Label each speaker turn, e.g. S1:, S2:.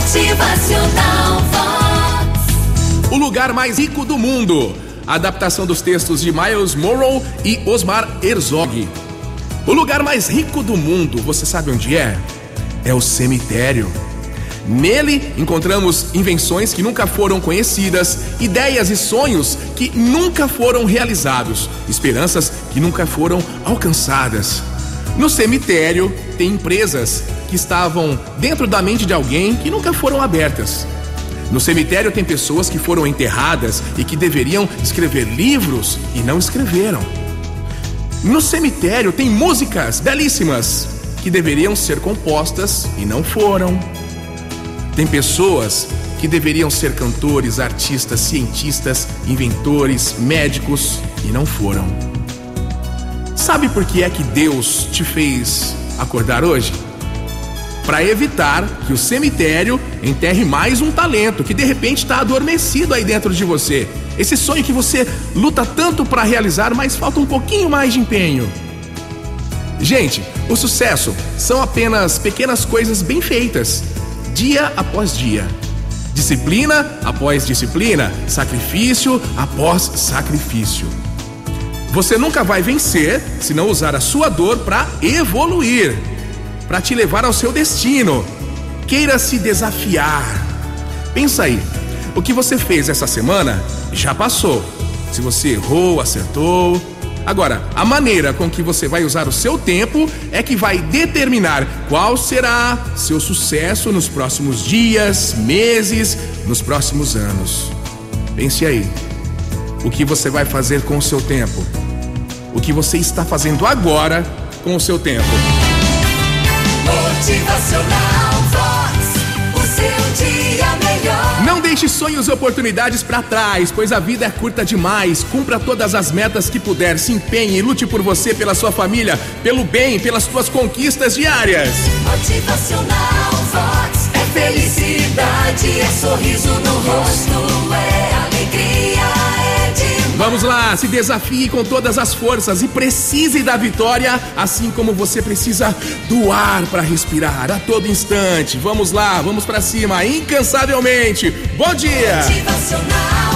S1: Motivacional Vox.
S2: O lugar mais rico do mundo. Adaptação dos textos de Miles Morrow e Osmar Herzog. O lugar mais rico do mundo, você sabe onde é? É o cemitério. Nele encontramos invenções que nunca foram conhecidas, ideias e sonhos que nunca foram realizados, esperanças que nunca foram alcançadas. No cemitério tem empresas que estavam dentro da mente de alguém que nunca foram abertas. No cemitério tem pessoas que foram enterradas e que deveriam escrever livros e não escreveram. No cemitério tem músicas belíssimas que deveriam ser compostas e não foram. Tem pessoas que deveriam ser cantores, artistas, cientistas, inventores, médicos e não foram. Sabe por que é que Deus te fez acordar hoje? Para evitar que o cemitério enterre mais um talento que de repente está adormecido aí dentro de você. Esse sonho que você luta tanto para realizar, mas falta um pouquinho mais de empenho. Gente, o sucesso são apenas pequenas coisas bem feitas, dia após dia. Disciplina após disciplina, sacrifício após sacrifício. Você nunca vai vencer se não usar a sua dor para evoluir, para te levar ao seu destino. Queira se desafiar. Pensa aí, o que você fez essa semana já passou. Se você errou, acertou. Agora, a maneira com que você vai usar o seu tempo é que vai determinar qual será seu sucesso nos próximos dias, meses, nos próximos anos. Pense aí. O que você vai fazer com o seu tempo? O que você está fazendo agora com o seu tempo?
S1: Motivacional Vox. O seu dia melhor.
S2: Não deixe sonhos e oportunidades para trás, pois a vida é curta demais. Cumpra todas as metas que puder, se empenhe e lute por você, pela sua família, pelo bem, pelas suas conquistas diárias.
S1: Motivacional Vox. É felicidade, é sorriso no rosto, é.
S2: Vamos lá, se desafie com todas as forças e precise da vitória, assim como você precisa do ar para respirar a todo instante. Vamos lá, vamos para cima, incansavelmente. Bom dia!
S1: Motivacional